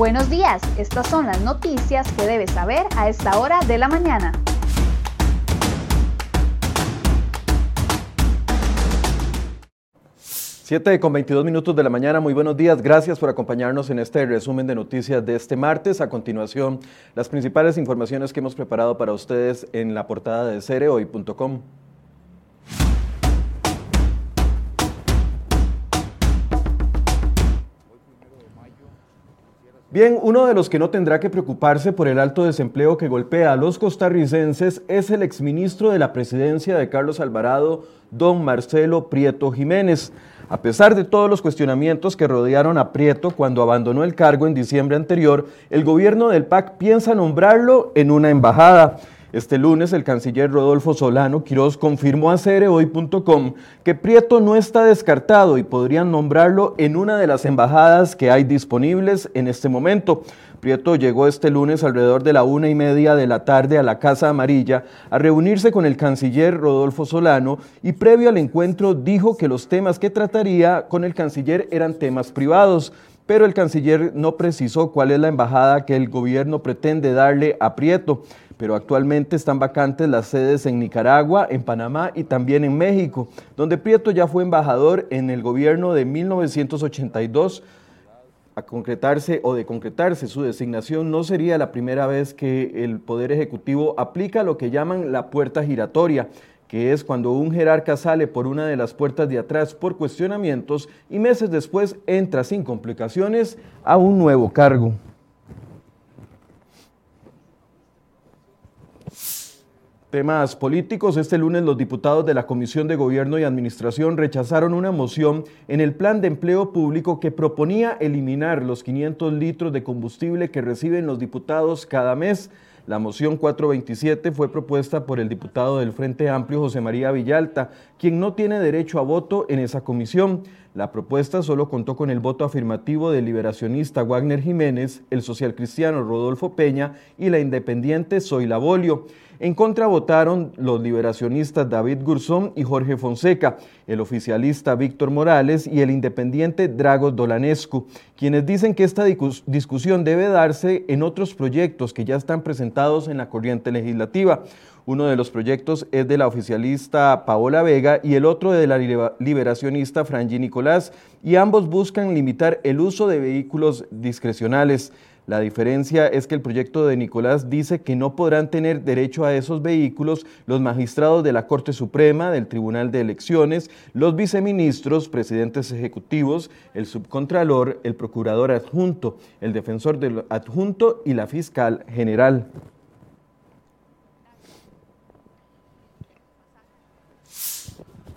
Buenos días, estas son las noticias que debes saber a esta hora de la mañana. 7 con 22 minutos de la mañana, muy buenos días, gracias por acompañarnos en este resumen de noticias de este martes. A continuación, las principales informaciones que hemos preparado para ustedes en la portada de cereoy.com. Bien, uno de los que no tendrá que preocuparse por el alto desempleo que golpea a los costarricenses es el exministro de la presidencia de Carlos Alvarado, don Marcelo Prieto Jiménez. A pesar de todos los cuestionamientos que rodearon a Prieto cuando abandonó el cargo en diciembre anterior, el gobierno del PAC piensa nombrarlo en una embajada. Este lunes, el canciller Rodolfo Solano Quiroz confirmó a cereoy.com que Prieto no está descartado y podrían nombrarlo en una de las embajadas que hay disponibles en este momento. Prieto llegó este lunes alrededor de la una y media de la tarde a la Casa Amarilla a reunirse con el canciller Rodolfo Solano y previo al encuentro dijo que los temas que trataría con el canciller eran temas privados pero el canciller no precisó cuál es la embajada que el gobierno pretende darle a Prieto pero actualmente están vacantes las sedes en Nicaragua, en Panamá y también en México, donde Prieto ya fue embajador en el gobierno de 1982. A concretarse o de concretarse su designación, no sería la primera vez que el Poder Ejecutivo aplica lo que llaman la puerta giratoria, que es cuando un jerarca sale por una de las puertas de atrás por cuestionamientos y meses después entra sin complicaciones a un nuevo cargo. Temas políticos. Este lunes los diputados de la Comisión de Gobierno y Administración rechazaron una moción en el plan de empleo público que proponía eliminar los 500 litros de combustible que reciben los diputados cada mes. La moción 427 fue propuesta por el diputado del Frente Amplio José María Villalta, quien no tiene derecho a voto en esa comisión. La propuesta solo contó con el voto afirmativo del liberacionista Wagner Jiménez, el socialcristiano Rodolfo Peña y la independiente Zoila Bolio. En contra votaron los liberacionistas David Gurzón y Jorge Fonseca, el oficialista Víctor Morales y el independiente Dragos Dolanescu, quienes dicen que esta discusión debe darse en otros proyectos que ya están presentados en la corriente legislativa. Uno de los proyectos es de la oficialista Paola Vega y el otro de la liberacionista Frangi Nicolás, y ambos buscan limitar el uso de vehículos discrecionales. La diferencia es que el proyecto de Nicolás dice que no podrán tener derecho a esos vehículos los magistrados de la Corte Suprema, del Tribunal de Elecciones, los viceministros, presidentes ejecutivos, el subcontralor, el procurador adjunto, el defensor del adjunto y la fiscal general.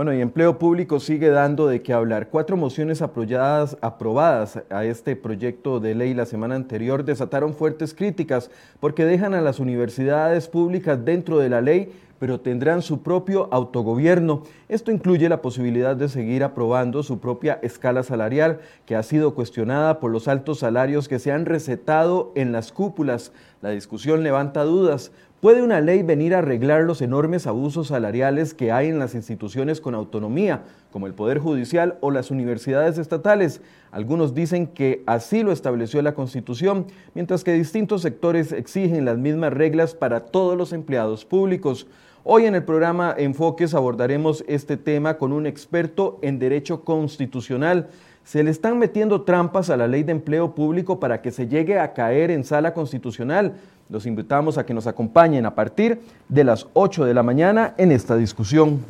Bueno, y empleo público sigue dando de qué hablar. Cuatro mociones aprobadas, aprobadas a este proyecto de ley la semana anterior desataron fuertes críticas porque dejan a las universidades públicas dentro de la ley pero tendrán su propio autogobierno. Esto incluye la posibilidad de seguir aprobando su propia escala salarial, que ha sido cuestionada por los altos salarios que se han recetado en las cúpulas. La discusión levanta dudas. ¿Puede una ley venir a arreglar los enormes abusos salariales que hay en las instituciones con autonomía, como el Poder Judicial o las universidades estatales? Algunos dicen que así lo estableció la Constitución, mientras que distintos sectores exigen las mismas reglas para todos los empleados públicos. Hoy en el programa Enfoques abordaremos este tema con un experto en derecho constitucional. Se le están metiendo trampas a la ley de empleo público para que se llegue a caer en sala constitucional. Los invitamos a que nos acompañen a partir de las 8 de la mañana en esta discusión.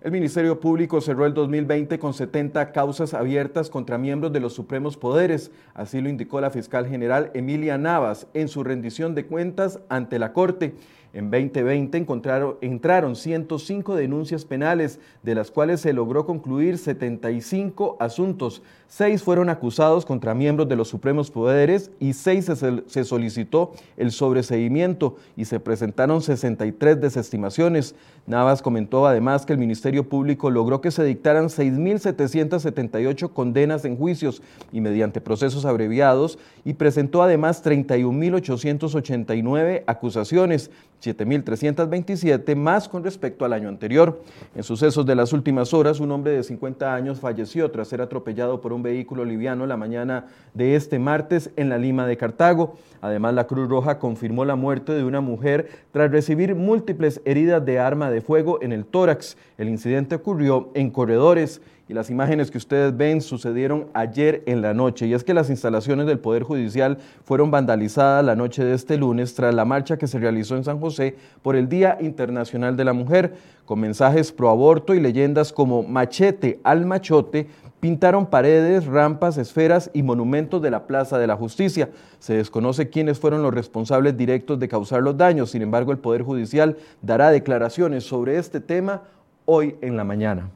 El Ministerio Público cerró el 2020 con 70 causas abiertas contra miembros de los supremos poderes, así lo indicó la fiscal general Emilia Navas en su rendición de cuentas ante la Corte. En 2020 encontraron, entraron 105 denuncias penales, de las cuales se logró concluir 75 asuntos. Seis fueron acusados contra miembros de los supremos poderes y seis se, solicitó el sobreseguimiento y se presentaron 63 desestimaciones. Navas comentó además que el Ministerio Público logró que se dictaran 6.778 condenas en juicios y mediante procesos abreviados y presentó además 31.889 acusaciones, 7.327 más con respecto al año anterior. En sucesos de las últimas horas, un hombre de 50 años falleció tras ser atropellado por un vehículo liviano la mañana de este martes en la Lima de Cartago. Además, la Cruz Roja confirmó la muerte de una mujer tras recibir múltiples heridas de arma de fuego en el tórax. El incidente ocurrió en corredores y las imágenes que ustedes ven sucedieron ayer en la noche. Y es que las instalaciones del Poder Judicial fueron vandalizadas la noche de este lunes tras la marcha que se realizó en San José por el Día Internacional de la Mujer, con mensajes pro aborto y leyendas como machete al machote pintaron paredes, rampas, esferas y monumentos de la Plaza de la Justicia. Se desconoce quiénes fueron los responsables directos de causar los daños, sin embargo el Poder Judicial dará declaraciones sobre este tema hoy en la mañana.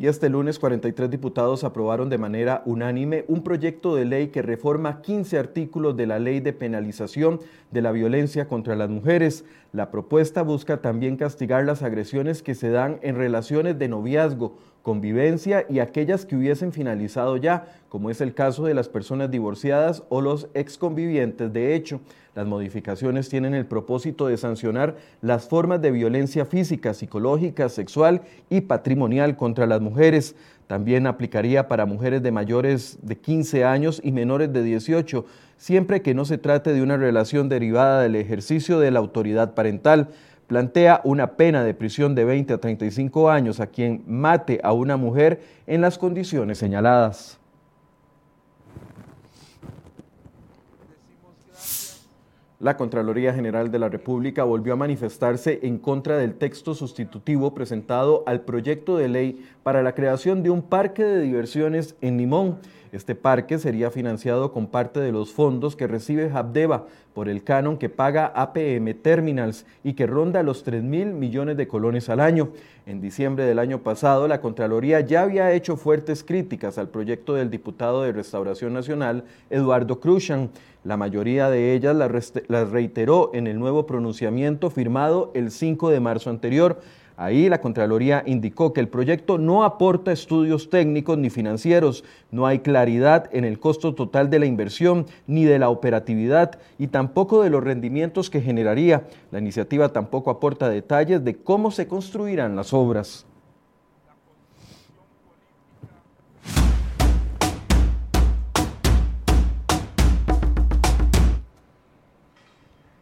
Y este lunes 43 diputados aprobaron de manera unánime un proyecto de ley que reforma 15 artículos de la ley de penalización de la violencia contra las mujeres. La propuesta busca también castigar las agresiones que se dan en relaciones de noviazgo, convivencia y aquellas que hubiesen finalizado ya, como es el caso de las personas divorciadas o los exconvivientes. De hecho, las modificaciones tienen el propósito de sancionar las formas de violencia física, psicológica, sexual y patrimonial contra las mujeres. También aplicaría para mujeres de mayores de 15 años y menores de 18, siempre que no se trate de una relación derivada del ejercicio de la autoridad parental plantea una pena de prisión de 20 a 35 años a quien mate a una mujer en las condiciones señaladas. La Contraloría General de la República volvió a manifestarse en contra del texto sustitutivo presentado al proyecto de ley para la creación de un parque de diversiones en Limón. Este parque sería financiado con parte de los fondos que recibe Habdeba por el canon que paga APM Terminals y que ronda los 3 mil millones de colones al año. En diciembre del año pasado, la Contraloría ya había hecho fuertes críticas al proyecto del diputado de Restauración Nacional, Eduardo Cruzan. La mayoría de ellas las reiteró en el nuevo pronunciamiento firmado el 5 de marzo anterior. Ahí la Contraloría indicó que el proyecto no aporta estudios técnicos ni financieros, no hay claridad en el costo total de la inversión ni de la operatividad y tampoco de los rendimientos que generaría. La iniciativa tampoco aporta detalles de cómo se construirán las obras.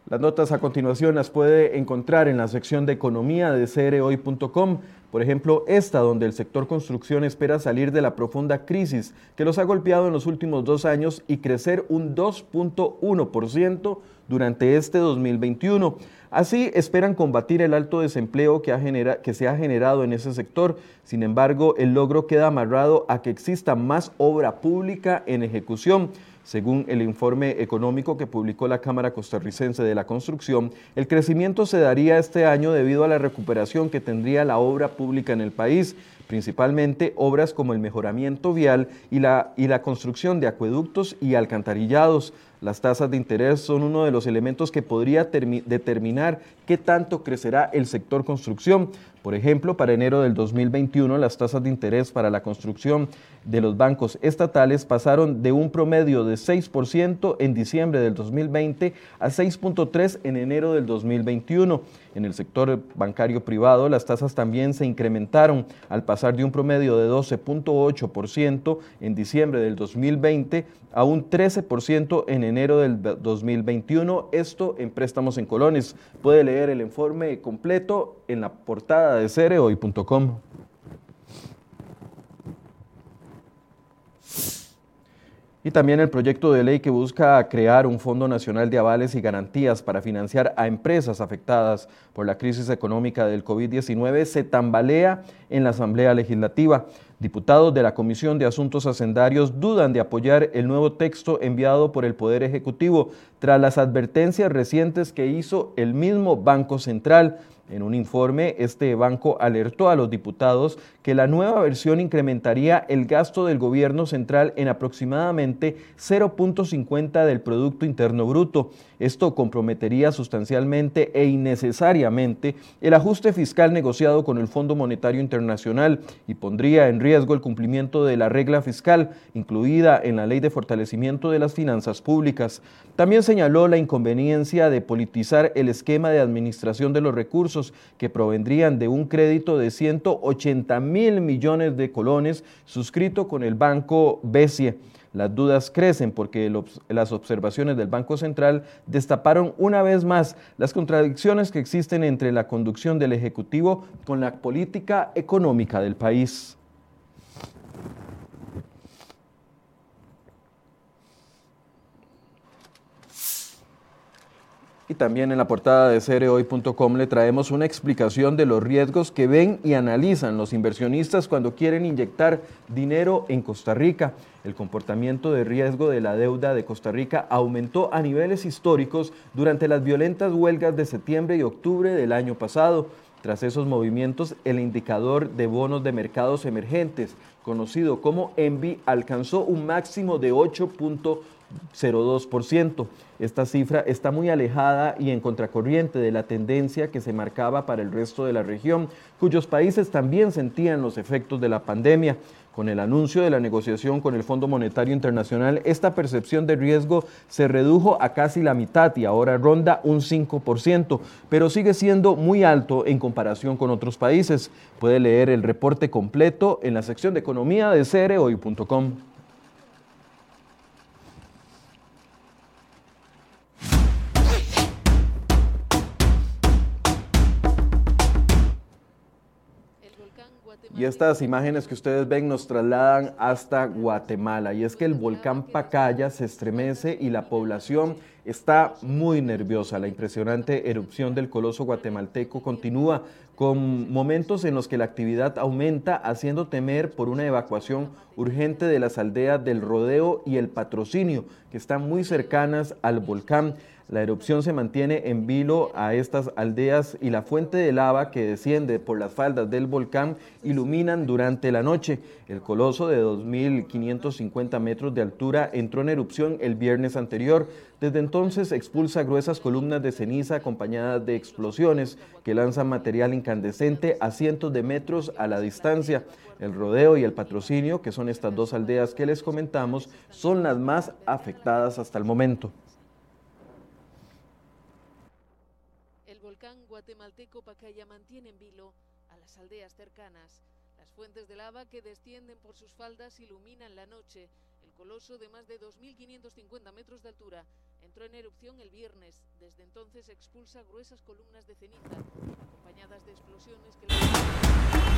Las notas a continuación las puede encontrar en la sección de economía de crhoy.com. Por ejemplo, esta donde el sector construcción espera salir de la profunda crisis que los ha golpeado en los últimos dos años y crecer un 2.1% durante este 2021. Así esperan combatir el alto desempleo que, se ha generado en ese sector. Sin embargo, el logro queda amarrado a que exista más obra pública en ejecución. Según el informe económico que publicó la Cámara Costarricense de la Construcción, el crecimiento se daría este año debido a la recuperación que tendría la obra pública en el país, principalmente obras como el mejoramiento vial y la construcción de acueductos y alcantarillados. Las tasas de interés son uno de los elementos que podría determinar qué tanto crecerá el sector construcción. Por ejemplo, para enero del 2021 las tasas de interés para la construcción de los bancos estatales pasaron de un promedio de 6% en diciembre del 2020 a 6.3% en enero del 2021. En el sector bancario privado, las tasas también se incrementaron al pasar de un promedio de 12.8% en diciembre del 2020 a un 13% en enero del 2021. Esto en préstamos en colones. Puede leer el informe completo en la portada de cereoy.com. y también el proyecto de ley que busca crear un Fondo Nacional de Avales y Garantías para financiar a empresas afectadas por la crisis económica del COVID-19 se tambalea en la Asamblea Legislativa. Diputados de la Comisión de Asuntos Hacendarios dudan de apoyar el nuevo texto enviado por el Poder Ejecutivo tras las advertencias recientes que hizo el mismo Banco Central En un informe, este banco alertó a los diputados que la nueva versión incrementaría el gasto del gobierno central en aproximadamente 0.50 del Producto Interno Bruto. Esto comprometería sustancialmente e innecesariamente el ajuste fiscal negociado con el Fondo Monetario Internacional y pondría en riesgo el cumplimiento de la regla fiscal incluida en la Ley de Fortalecimiento de las Finanzas Públicas. También señaló la inconveniencia de politizar el esquema de administración de los recursos que provendrían de un crédito de 180 mil millones de colones suscrito con el Banco BESIE. Las dudas crecen porque las observaciones del Banco Central destaparon una vez más las contradicciones que existen entre la conducción del Ejecutivo con la política económica del país. Y también en la portada de cereoy.com le traemos una explicación de los riesgos que ven y analizan los inversionistas cuando quieren inyectar dinero en Costa Rica. El comportamiento de riesgo de la deuda de Costa Rica aumentó a niveles históricos durante las violentas huelgas de septiembre y octubre del año pasado. Tras esos movimientos, el indicador de bonos de mercados emergentes, conocido como ENVI, alcanzó un máximo de 8.1%. 0,2%. Esta cifra está muy alejada y en contracorriente de la tendencia que se marcaba para el resto de la región, cuyos países también sentían los efectos de la pandemia. Con el anuncio de la negociación con el Fondo Monetario Internacional, esta percepción de riesgo se redujo a casi la mitad y ahora ronda un 5%, pero sigue siendo muy alto en comparación con otros países. Puede leer el reporte completo en la sección de economía de cereoy.com. Y estas imágenes que ustedes ven nos trasladan hasta Guatemala. Y es que el volcán Pacaya se estremece y la población está muy nerviosa. La impresionante erupción del coloso guatemalteco continúa con momentos en los que la actividad aumenta, haciendo temer por una evacuación urgente de las aldeas del Rodeo y el Patrocinio, que están muy cercanas al volcán. La erupción se mantiene en vilo a estas aldeas y la fuente de lava que desciende por las faldas del volcán iluminan durante la noche. El coloso de 2.550 metros de altura entró en erupción el viernes anterior. Desde entonces expulsa gruesas columnas de ceniza acompañadas de explosiones que lanzan material incandescente a cientos de metros a la distancia. El rodeo y el patrocinio, que son estas dos aldeas que les comentamos, son las más afectadas hasta el momento. Guatemalteco Pacaya mantiene en vilo a las aldeas cercanas. Las fuentes de lava que descienden por sus faldas iluminan la noche. El coloso de más de 2.550 metros de altura entró en erupción el viernes. Desde entonces expulsa gruesas columnas de ceniza, acompañadas de explosiones que...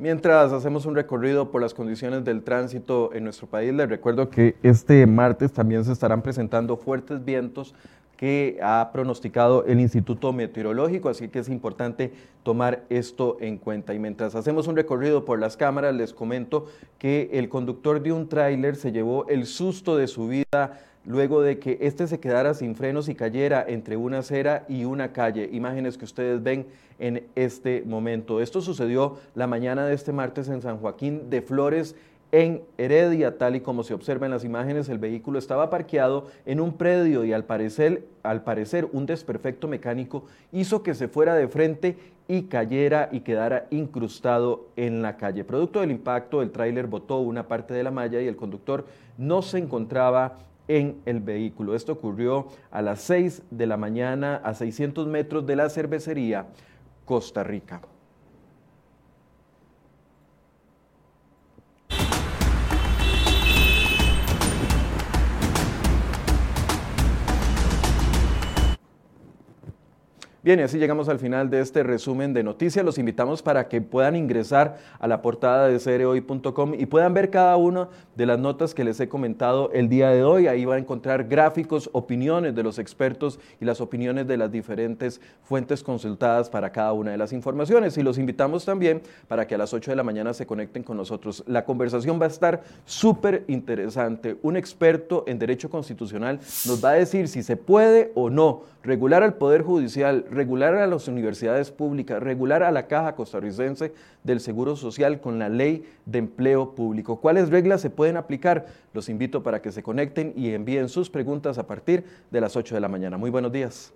Mientras hacemos un recorrido por las condiciones del tránsito en nuestro país, les recuerdo que este martes también se estarán presentando fuertes vientos que ha pronosticado el Instituto Meteorológico, así que es importante tomar esto en cuenta. Y mientras hacemos un recorrido por las cámaras, les comento que el conductor de un tráiler se llevó el susto de su vida luego de que este se quedara sin frenos y cayera entre una acera y una calle. Imágenes que ustedes ven en este momento. Esto sucedió la mañana de este martes en San Joaquín de Flores, en Heredia, tal y como se observa en las imágenes, el vehículo estaba parqueado en un predio y al parecer, al parecer un desperfecto mecánico hizo que se fuera de frente y cayera y quedara incrustado en la calle. Producto del impacto, el tráiler botó una parte de la malla y el conductor no se encontraba en el vehículo. Esto ocurrió a las 6 de la mañana a 600 metros de la cervecería Costa Rica. Bien, y así llegamos al final de este resumen de noticias. Los invitamos para que puedan ingresar a la portada de cereoy.com y puedan ver cada una de las notas que les he comentado el día de hoy. Ahí van a encontrar gráficos, opiniones de los expertos y las opiniones de las diferentes fuentes consultadas para cada una de las informaciones. Y los invitamos también para que a las 8 de la mañana se conecten con nosotros. La conversación va a estar súper interesante. Un experto en derecho constitucional nos va a decir si se puede o no regular al Poder Judicial, regular a las universidades públicas, regular a la Caja Costarricense del Seguro Social con la ley de empleo público. ¿Cuáles reglas se pueden aplicar? Los invito para que se conecten y envíen sus preguntas a partir de las 8 de la mañana. Muy buenos días.